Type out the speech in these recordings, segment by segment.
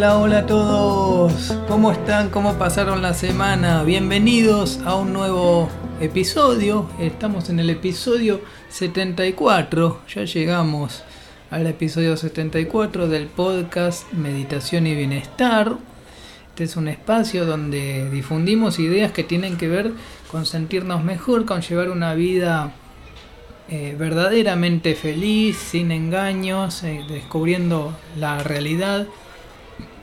Hola, hola a todos. ¿Cómo están? ¿Cómo pasaron la semana? Bienvenidos a un nuevo episodio. Estamos en el episodio 74. Ya llegamos al episodio 74 del podcast Meditación y Bienestar. Este es un espacio donde difundimos ideas que tienen que ver con sentirnos mejor, con llevar una vida eh, verdaderamente feliz, sin engaños, eh, descubriendo la realidad.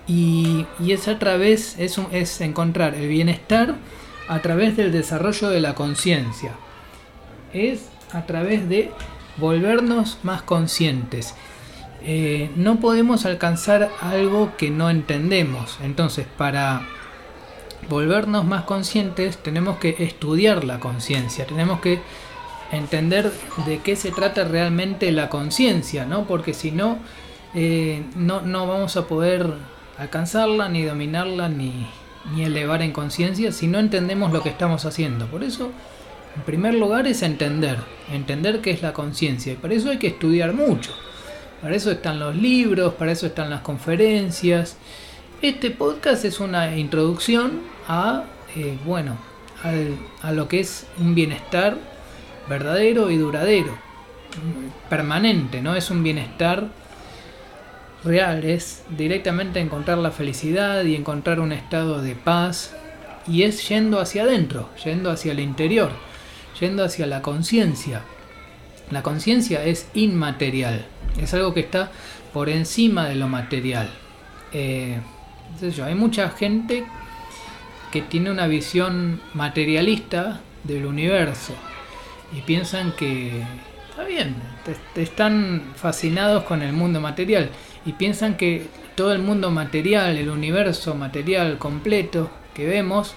Y, es a través, es, es encontrar el bienestar a través del desarrollo de la conciencia. Es a través de volvernos más conscientes. Eh, no podemos alcanzar algo que no entendemos. Entonces, para volvernos más conscientes, tenemos que estudiar la conciencia. Tenemos que entender de qué se trata realmente la conciencia, ¿no? Porque si no, eh, no, no vamos a poder alcanzarla, ni dominarla, ni, ni elevar en conciencia si no entendemos lo que estamos haciendo. Por eso, en primer lugar, es entender, entender qué es la conciencia. Y para eso hay que estudiar mucho. Para eso están los libros, para eso están las conferencias. Este podcast es una introducción a, eh, bueno, a lo que es un bienestar verdadero y duradero, permanente, no es un bienestar real, es directamente encontrar la felicidad y encontrar un estado de paz y es yendo hacia adentro, yendo hacia el interior, yendo hacia la conciencia. La conciencia es inmaterial, es algo que está por encima de lo material. Eh, hay mucha gente que tiene una visión materialista del universo, y piensan que está bien, están fascinados con el mundo material y piensan que todo el mundo material, el universo material completo que vemos,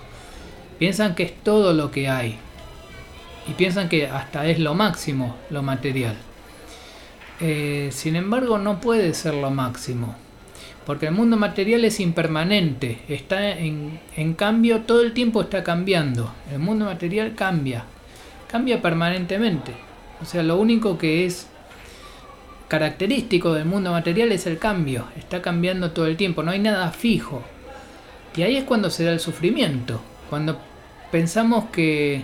piensan que es todo lo que hay y piensan que hasta es lo máximo lo material. Eh, sin embargo, no puede ser lo máximo, porque el mundo material es impermanente, está en, en cambio, todo el tiempo está cambiando, el mundo material cambia, cambia permanentemente. O sea, lo único que es característico del mundo material es el cambio. Está cambiando todo el tiempo, no hay nada fijo. Y ahí es cuando se da el sufrimiento. Cuando pensamos que,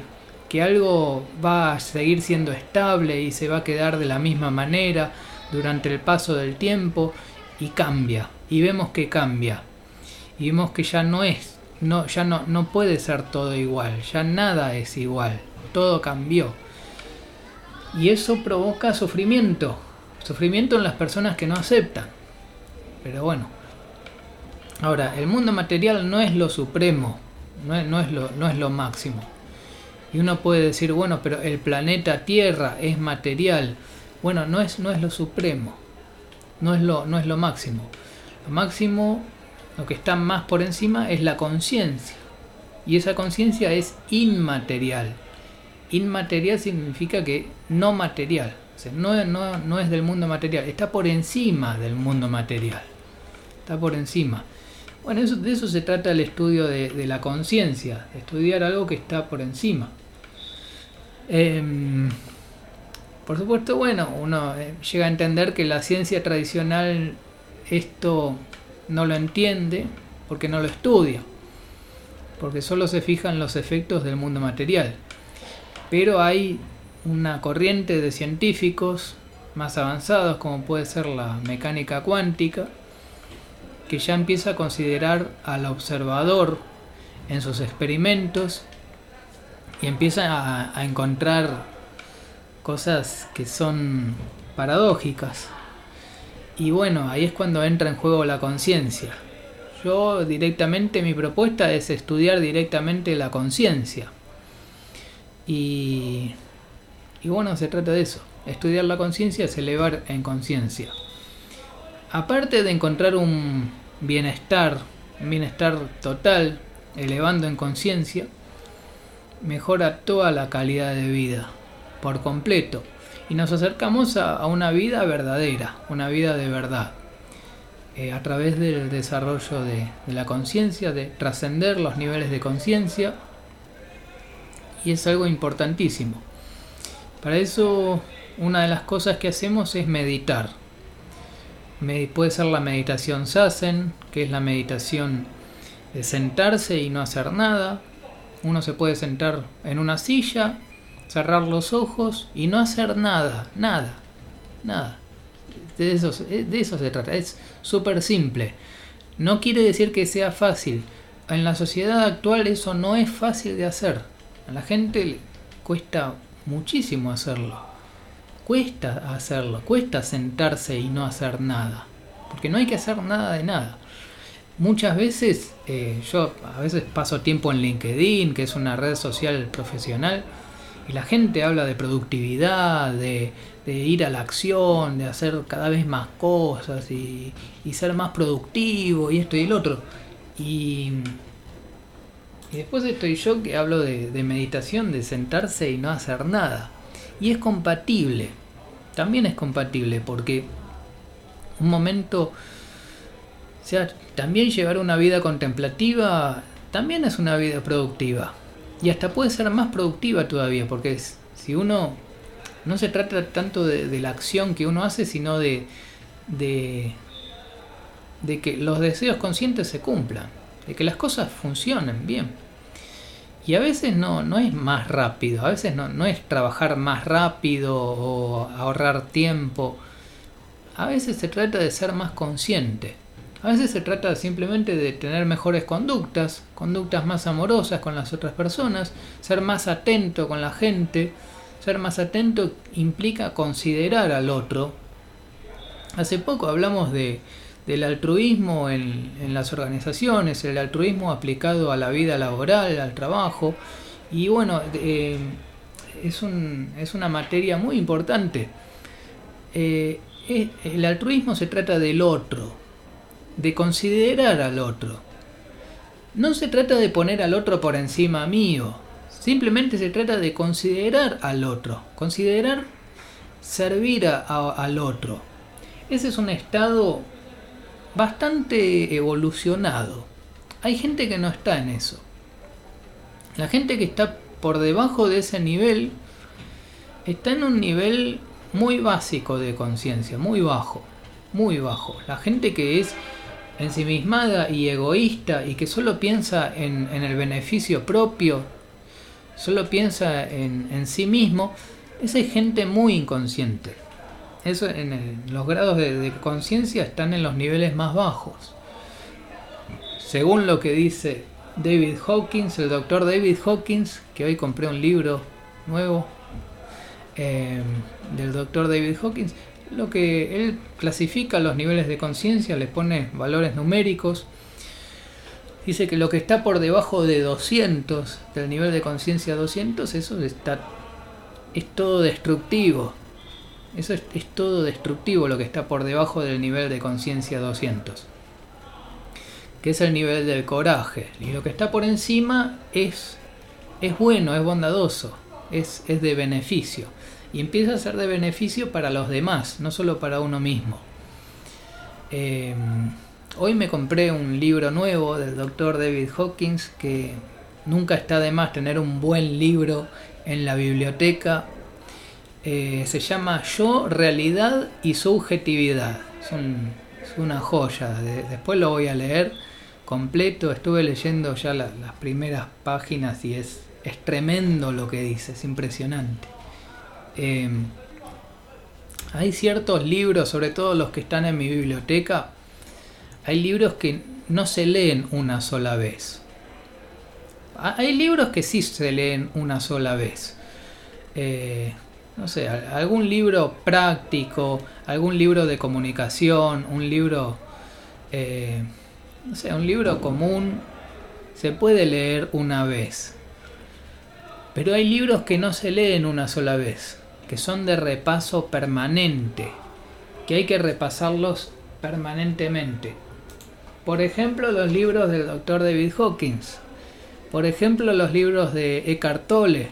que algo va a seguir siendo estable y se va a quedar de la misma manera durante el paso del tiempo y cambia. Y vemos que cambia. Y vemos que ya no es, no, ya no, no puede ser todo igual, ya nada es igual todo cambió. Y eso provoca sufrimiento, sufrimiento en las personas que no aceptan. Pero bueno, ahora, el mundo material no es lo supremo, no es, no es, lo, no es lo máximo. Y uno puede decir, bueno, pero el planeta Tierra es material. Bueno, no es, no es lo supremo, no es lo, no es lo máximo. Lo máximo, lo que está más por encima es la conciencia. Y esa conciencia es inmaterial. Inmaterial significa que no material, no, no, es del mundo material, está por encima del mundo material, está por encima. Bueno, eso, de eso se trata el estudio de, la conciencia, estudiar algo que está por encima. Em, por supuesto, bueno, uno eh, llega a entender que la ciencia tradicional esto no lo entiende porque no lo estudia, porque solo se fijan los efectos del mundo material pero hay una corriente de científicos más avanzados, como puede ser la mecánica cuántica, que ya empieza a considerar al observador en sus experimentos y empieza a, encontrar cosas que son paradójicas. Y bueno, ahí es cuando entra en juego la conciencia. Yo directamente mi propuesta es estudiar directamente la conciencia. Y, bueno, se trata de eso. Estudiar la conciencia es elevar en conciencia. Aparte de encontrar un bienestar, un bienestar total, elevando en conciencia, mejora toda la calidad de vida, por completo. Y nos acercamos a, una vida verdadera, una vida de verdad. Eh, a través del desarrollo de la conciencia, de trascender los niveles de conciencia y es algo importantísimo. Para eso una de las cosas que hacemos es meditar. Puede ser la meditación Sassen, que es la meditación de sentarse y no hacer nada. Uno se puede sentar en una silla, cerrar los ojos y no hacer nada, nada, nada. De eso, de eso se trata, es súper simple. No quiere decir que sea fácil. En la sociedad actual eso no es fácil de hacer. A la gente cuesta muchísimo hacerlo. Cuesta hacerlo, cuesta sentarse y no hacer nada. Porque no hay que hacer nada de nada. Muchas veces, eh, yo a veces paso tiempo en LinkedIn, que es una red social profesional, y la gente habla de productividad, de, ir a la acción, de hacer cada vez más cosas y, ser más productivo y esto y el otro. Y, después estoy yo que hablo de, meditación, de sentarse y no hacer nada. Y es compatible, también es compatible porque un momento, o sea, también llevar una vida contemplativa también es una vida productiva y hasta puede ser más productiva todavía, porque si uno no se trata tanto de, la acción que uno hace, sino de, de, que los deseos conscientes se cumplan, de que las cosas funcionen bien. Y a veces no, no es más rápido, a veces no, no es trabajar más rápido o ahorrar tiempo, a veces se trata de ser más consciente. A veces se trata simplemente de tener mejores conductas, conductas más amorosas con las otras personas, ser más atento con la gente. Ser más atento implica considerar al otro. Hace poco hablamos de, del altruismo en, las organizaciones, el altruismo aplicado a la vida laboral, al trabajo. Y bueno, eh, es, un, es, una materia muy importante. Eh, el altruismo se trata del otro, de considerar al otro. No se trata de poner al otro por encima mío, simplemente se trata de considerar al otro, considerar servir al otro. Ese es un estado bastante evolucionado. Hay gente que no está en eso. La gente que está por debajo de ese nivel está en un nivel muy básico de conciencia, muy bajo, muy bajo. La gente que es ensimismada y egoísta y que solo piensa en, el beneficio propio, solo piensa en, sí mismo, esa es gente muy inconsciente. Eso en los grados de, conciencia están en los niveles más bajos. Según lo que dice David Hawkins, el doctor David Hawkins, que hoy compré un libro nuevo eh, del doctor David Hawkins, lo que él clasifica los niveles de conciencia, le pone valores numéricos. Dice que lo que está por debajo de 200, del nivel de conciencia 200, eso está, es todo destructivo. Eso es, todo destructivo lo que está por debajo del nivel de conciencia 200. Que es el nivel del coraje. Y lo que está por encima es, es bueno, es bondadoso, es, es de beneficio y empieza a ser de beneficio para los demás, no solo para uno mismo. Em, hoy me compré un libro nuevo del doctor David Hawkins que nunca está de más tener un buen libro en la biblioteca. Eh, se llama Yo, Realidad y Subjetividad. Es, una joya. después lo voy a leer completo. Estuve leyendo ya las primeras páginas y es, es tremendo lo que dice, es impresionante. Em, hay ciertos libros, sobre todo los que están en mi biblioteca, hay libros que no se leen una sola vez. Hay libros que sí se leen una sola vez. Eh, no sé, algún libro práctico, algún libro de comunicación, un libro, eh, no sé, un libro común, se puede leer una vez. Pero hay libros que no se leen una sola vez que son de repaso permanente, que hay que repasarlos permanentemente. Por ejemplo, los libros del doctor David Hawkins. Por ejemplo, los libros de Eckhart Tolle.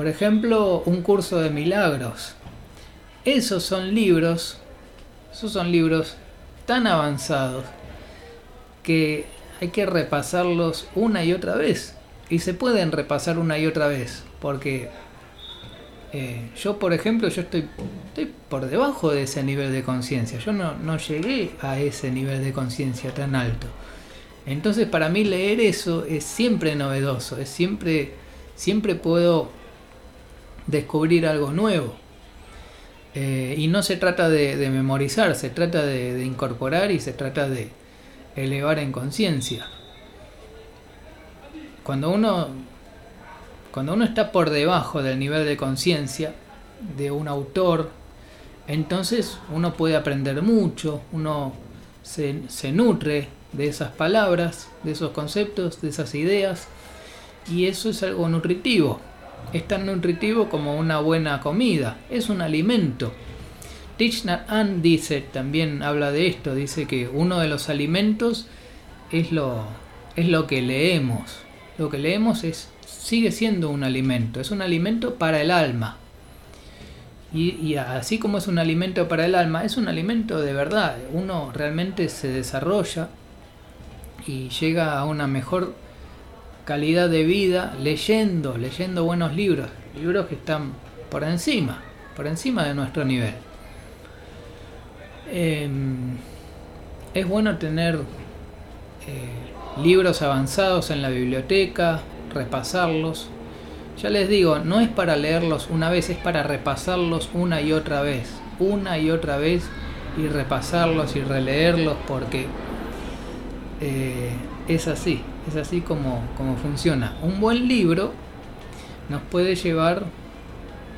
Por ejemplo, un curso de milagros. Esos son libros, esos son libros tan avanzados que hay que repasarlos una y otra vez. Y se pueden repasar una y otra vez, porque Eh, yo, por ejemplo, yo estoy, estoy por debajo de ese nivel de conciencia. Yo no, no llegué a ese nivel de conciencia tan alto. Entonces, para mí leer eso es siempre novedoso, es siempre, siempre puedo descubrir algo nuevo. Eh, y no se trata de, memorizar, se trata de, incorporar y se trata de elevar en conciencia. Cuando uno, cuando uno está por debajo del nivel de conciencia de un autor, entonces uno puede aprender mucho, uno se, se nutre de esas palabras, de esos conceptos, de esas ideas, y eso es algo nutritivo es tan nutritivo como una buena comida, es un alimento. Thich An dice, también habla de esto, dice que uno de los alimentos es lo, es lo que leemos. Lo que leemos es, sigue siendo un alimento, es un alimento para el alma. Y, así como es un alimento para el alma, es un alimento de verdad. Uno realmente se desarrolla y llega a una mejor calidad de vida leyendo, leyendo buenos libros, libros que están por encima, por encima de nuestro nivel. Em, es bueno tener eh, libros avanzados en la biblioteca, repasarlos. Ya les digo, no es para leerlos una vez, es para repasarlos una y otra vez, una y otra vez y repasarlos y releerlos porque eh, es así, es así como, como funciona. Un buen libro nos puede llevar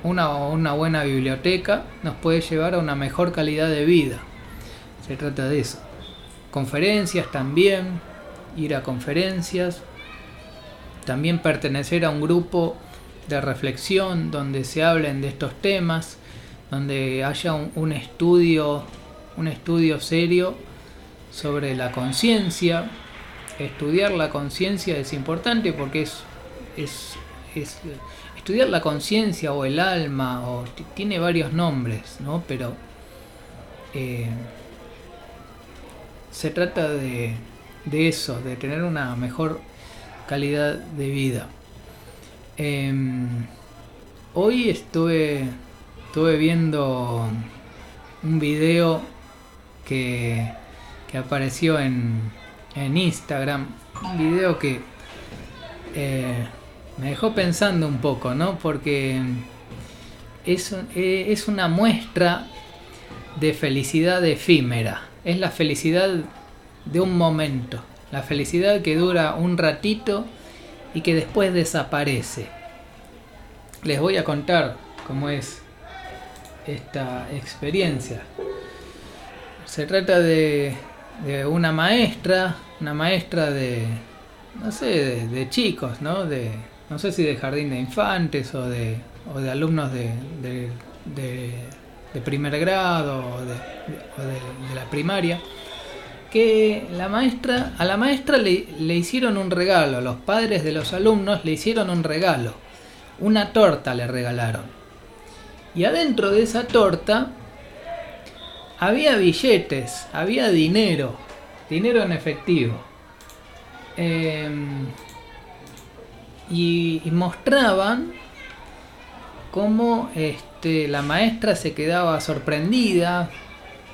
una, una buena biblioteca, nos puede llevar a una mejor calidad de vida. Se trata de eso. Conferencias también, ir a conferencias, también pertenecer a un grupo de reflexión donde se hablen de estos temas, donde haya un, un estudio, un estudio serio sobre la conciencia, estudiar la conciencia es importante porque es, es, estudiar la conciencia o el alma, o tiene varios nombres, ¿no? Pero eh, se trata de, de, eso, de tener una mejor calidad de vida. Em, hoy estuve, estuve viendo un video que, que apareció en, en Instagram, un video que eh, me dejó pensando un poco, ¿no? Porque es, eh, es una muestra de felicidad efímera, es la felicidad de un momento, la felicidad que dura un ratito y que después desaparece. Les voy a contar cómo es esta experiencia. Se trata de de una maestra, una maestra de, no sé, de, chicos, ¿no? De, no sé si de jardín de infantes o de, o de alumnos de, de, primer grado o, de, la primaria, que la maestra, a la maestra le, le hicieron un regalo, los padres de los alumnos le hicieron un regalo, una torta le regalaron. Y adentro de esa torta había billetes, había dinero, dinero en efectivo. Em, y, mostraban cómo este, la maestra se quedaba sorprendida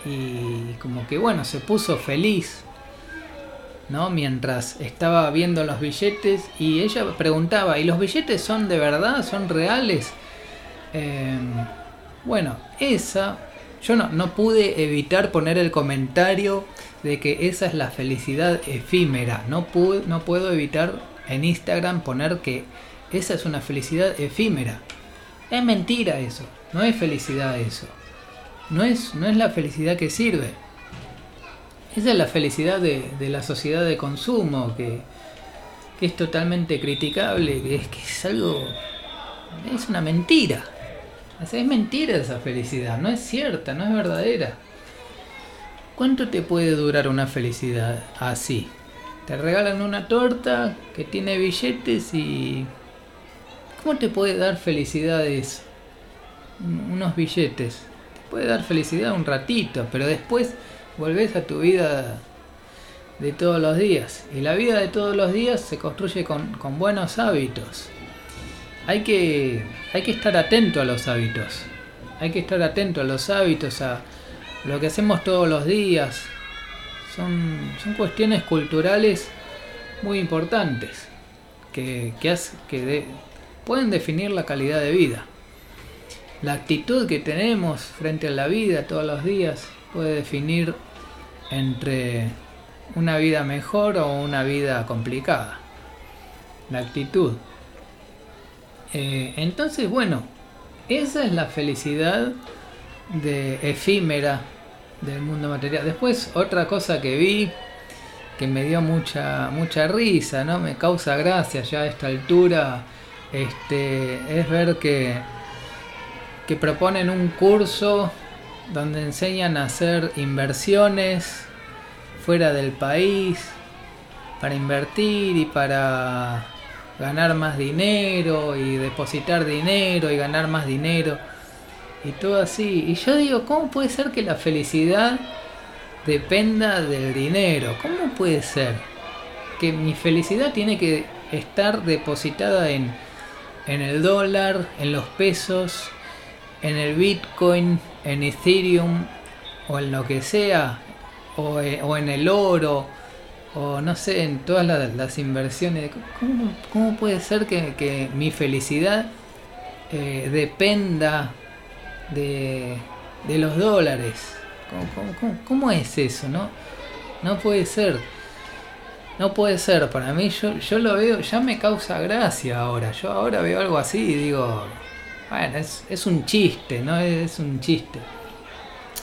y como que bueno, se puso feliz. ¿no? Mientras estaba viendo los billetes y ella preguntaba, ¿y los billetes son de verdad? ¿Son reales? Em, bueno, esa yo no, no pude evitar poner el comentario de que esa es la felicidad efímera. No, pude, no puedo evitar en Instagram poner que esa es una felicidad efímera. Es mentira eso. No es felicidad eso. No es, no es la felicidad que sirve. Esa es la felicidad de, la sociedad de consumo que, que es totalmente criticable, que es que es algo... es una mentira. Es mentira esa felicidad, no es cierta, no es verdadera. ¿Cuánto te puede durar una felicidad así? Te regalan una torta que tiene billetes y... ¿Cómo te puede dar felicidad eso? Unos billetes. Te puede dar felicidad un ratito, pero después volvés a tu vida de todos los días. Y la vida de todos los días se construye con, con buenos hábitos. Hay que, hay que estar atento a los hábitos. Hay que estar atento a los hábitos, a lo que hacemos todos los días. Son, son cuestiones culturales muy importantes que, que, pueden definir la calidad de vida. La actitud que tenemos frente a la vida todos los días puede definir entre una vida mejor o una vida complicada. La actitud. Eh, entonces, bueno, esa es la felicidad de efímera del mundo material. Después, otra cosa que vi que me dio mucha mucha risa, ¿no? Me causa gracia ya a esta altura este es ver que que proponen un curso donde enseñan a hacer inversiones fuera del país para invertir y para ganar más dinero y depositar dinero y ganar más dinero y todo así. Y yo digo, ¿cómo puede ser que la felicidad dependa del dinero? ¿Cómo puede ser que mi felicidad tiene que estar depositada en, en el dólar, en los pesos, en el Bitcoin, en Ethereum o en lo que sea? Eh, o, en el oro, o no sé, en todas las, inversiones. ¿Cómo, puede ser que, mi felicidad eh, dependa de, los dólares? ¿Cómo, es eso? No, no puede ser. No puede ser, para mí yo, yo lo veo, ya me causa gracia ahora. Yo ahora veo algo así y digo, bueno, es, es un chiste, ¿no? Es un chiste.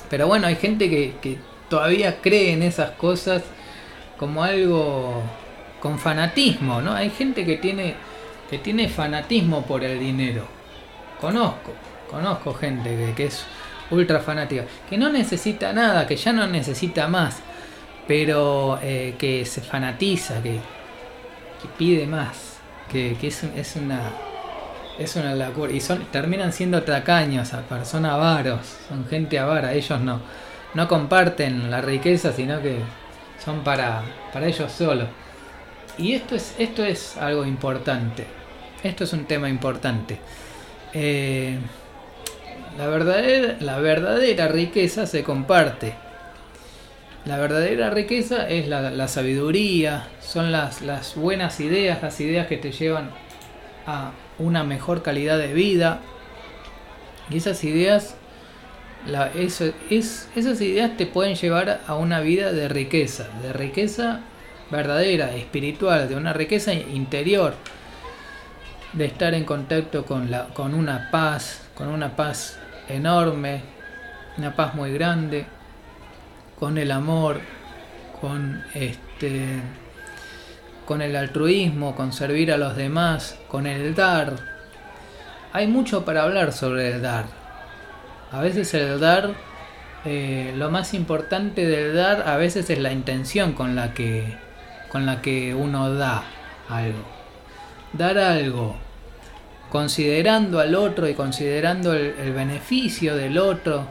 Pero bueno, hay gente que, que todavía cree en esas cosas como algo con fanatismo, ¿no? Hay gente que tiene que tiene fanatismo por el dinero. Conozco, conozco gente que, es ultra fanática, que no necesita nada, que ya no necesita más, pero eh, que se fanatiza, que, que pide más, que, es, es, una es una locura y son terminan siendo tacaños, a personas avaros, son gente avara, ellos no no comparten la riqueza, sino que son para, para ellos solos. Y esto es, esto es algo importante. Esto es un tema importante. Eh, la, verdadera, la verdadera riqueza se comparte. La verdadera riqueza es la, sabiduría, son las, las buenas ideas, las ideas que te llevan a una mejor calidad de vida. Y esas ideas esas ideas te pueden llevar a una vida de riqueza, de riqueza verdadera, espiritual, de una riqueza interior, de estar en contacto con, la, con una paz, con una paz enorme, una paz muy grande, con el amor, con este con el altruismo, con servir a los demás, con el dar. Hay mucho para hablar sobre el dar a veces el dar, eh, lo más importante del dar a veces es la intención con la que, con la que uno da algo. Dar algo considerando al otro y considerando el, el beneficio del otro,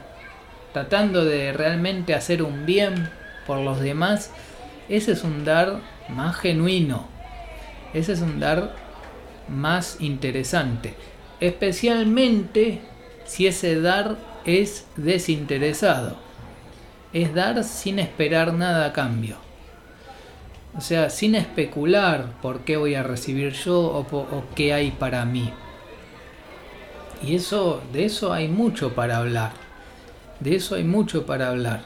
tratando de realmente hacer un bien por los demás, ese es un dar más genuino, ese es un dar más interesante, especialmente si ese dar es desinteresado. Es dar sin esperar nada a cambio. O sea, sin especular por qué voy a recibir yo o, qué hay para mí. Y eso, de eso hay mucho para hablar. De eso hay mucho para hablar.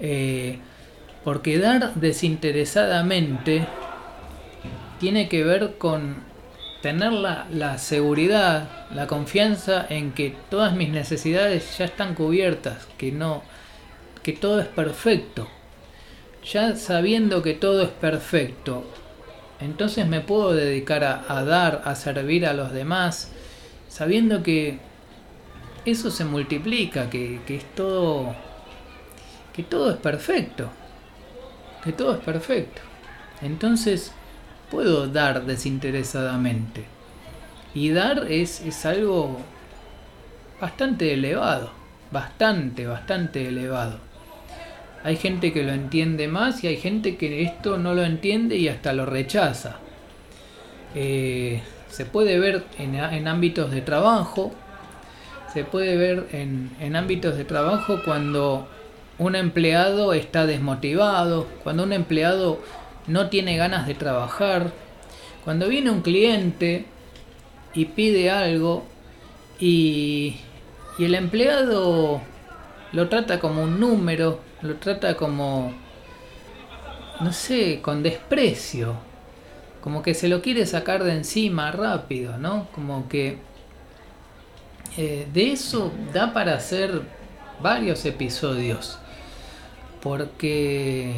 Eh, porque dar desinteresadamente tiene que ver con tener la, seguridad, la confianza en que todas mis necesidades ya están cubiertas, que no, que todo es perfecto. Ya sabiendo que todo es perfecto, entonces me puedo dedicar a, dar, a servir a los demás, sabiendo que eso se multiplica, que, que es todo, que todo es perfecto, que todo es perfecto. Entonces, puedo dar desinteresadamente. Y dar es, es algo bastante elevado, bastante, bastante elevado. Hay gente que lo entiende más y hay gente que esto no lo entiende y hasta lo rechaza. Eh, se puede ver en, ámbitos de trabajo, se puede ver en, en ámbitos de trabajo cuando un empleado está desmotivado, cuando un empleado no tiene ganas de trabajar, cuando viene un cliente y pide algo y, y el empleado lo trata como un número, lo trata como, no sé, con desprecio, como que se lo quiere sacar de encima rápido, ¿no? Como que eh, de eso da para hacer varios episodios, porque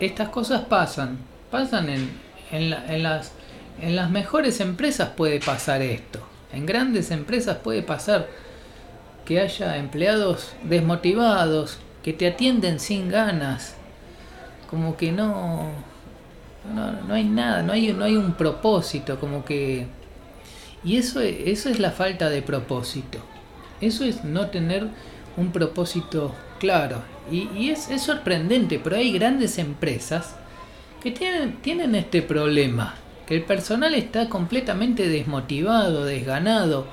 estas cosas pasan, pasan en, en, las, en las mejores empresas puede pasar esto, en grandes empresas puede pasar que haya empleados desmotivados, que te atienden sin ganas, como que no, no, hay nada, no hay, no hay un propósito, como que... Y eso, eso es la falta de propósito, eso es no tener un propósito claro. Y, es, sorprendente, pero hay grandes empresas que tienen, tienen este problema, que el personal está completamente desmotivado, desganado,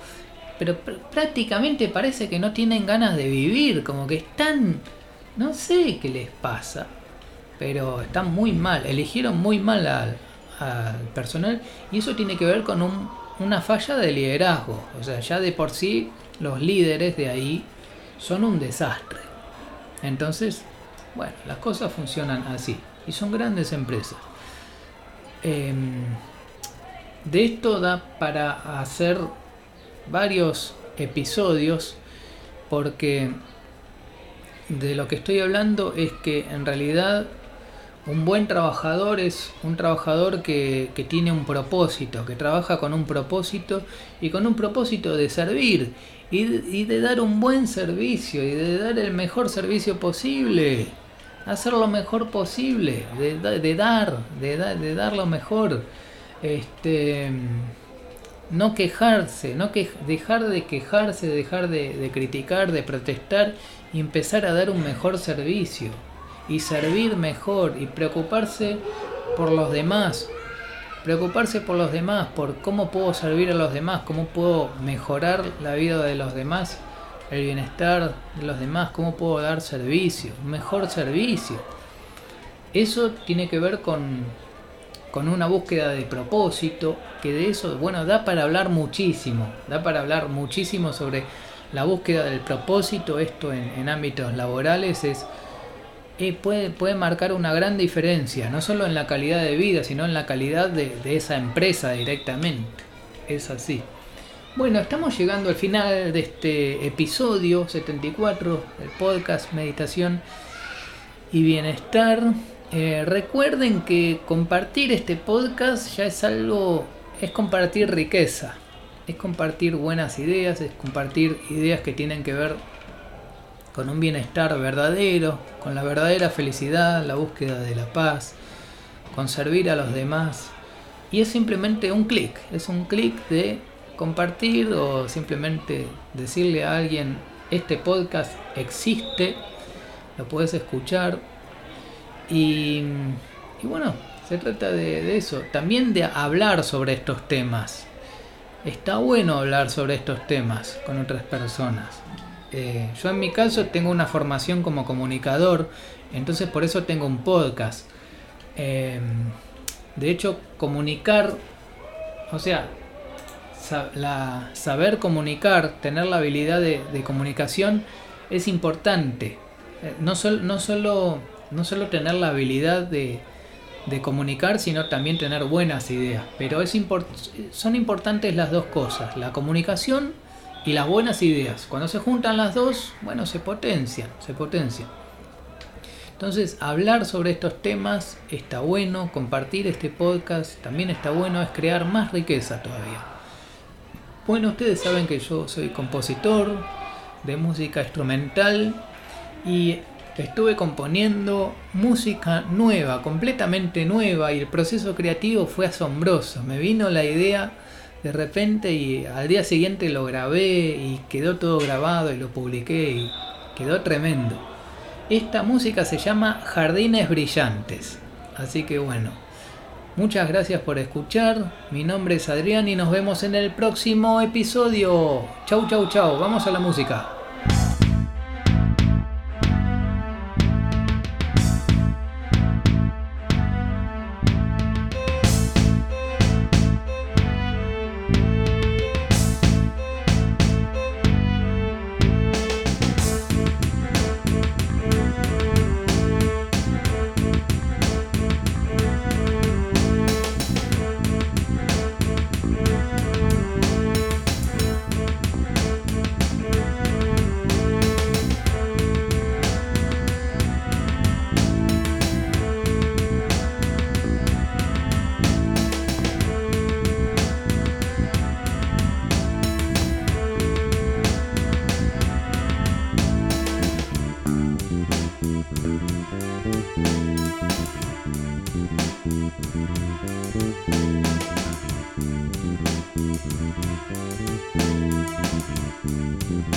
pero prácticamente parece que no tienen ganas de vivir, como que están, no sé qué les pasa, pero están muy mal, eligieron muy mal al, personal y eso tiene que ver con una falla de liderazgo, o sea, ya de por sí los líderes de ahí son un desastre. Entonces, bueno, las cosas funcionan así y son grandes empresas. Em, de esto da para hacer varios episodios porque de lo que estoy hablando es que en realidad un buen trabajador es un trabajador que, tiene un propósito, que trabaja con un propósito y con un propósito de servir y, de dar un buen servicio y de dar el mejor servicio posible, hacer lo mejor posible, de, dar, de, de dar lo mejor. Este, no quejarse, no que, dejar de quejarse, dejar de, criticar, de protestar y empezar a dar un mejor servicio y servir mejor y preocuparse por los demás, preocuparse por los demás, por cómo puedo servir a los demás, cómo puedo mejorar la vida de los demás, el bienestar de los demás, cómo puedo dar servicio, mejor servicio. Eso tiene que ver con, con una búsqueda de propósito, que de eso, bueno, da para hablar muchísimo, da para hablar muchísimo sobre la búsqueda del propósito, esto en, ámbitos laborales es... Puede, puede marcar una gran diferencia, no solo en la calidad de vida, sino en la calidad de, de esa empresa directamente. Es así. Bueno, estamos llegando al final de este episodio 74 del podcast Meditación y Bienestar. Eh, recuerden que compartir este podcast ya es algo, es compartir riqueza, es compartir buenas ideas, es compartir ideas que tienen que ver con un bienestar verdadero, con la verdadera felicidad, la búsqueda de la paz, con servir a los demás. Y es simplemente un clic, es un clic de compartir o simplemente decirle a alguien, este podcast existe, lo puedes escuchar, y, bueno, se trata de, eso, también de hablar sobre estos temas. Está bueno hablar sobre estos temas con otras personas. Eh, yo en mi caso tengo una formación como comunicador, entonces por eso tengo un podcast. Eh, de hecho, comunicar, o sea, saber comunicar, tener la habilidad de, comunicación es importante. Eh, no, no solo no solo tener la habilidad de, comunicar, sino también tener buenas ideas. Pero es son importantes las dos cosas, la comunicación y las buenas ideas. Cuando se juntan las dos, bueno, se potencian, se potencian. Entonces, hablar sobre estos temas está bueno, compartir este podcast también está bueno, es crear más riqueza todavía. Bueno, ustedes saben que yo soy compositor de música instrumental y estuve componiendo música nueva, completamente nueva, y el proceso creativo fue asombroso. Me vino la idea de repente y al día siguiente lo grabé y quedó todo grabado y lo publiqué y quedó tremendo. Esta música se llama Jardines Brillantes, así que bueno, Muchas gracias por escuchar. Mi nombre es Adrián y nos vemos en el próximo episodio. Chau, chau, chau. Vamos a la música. Música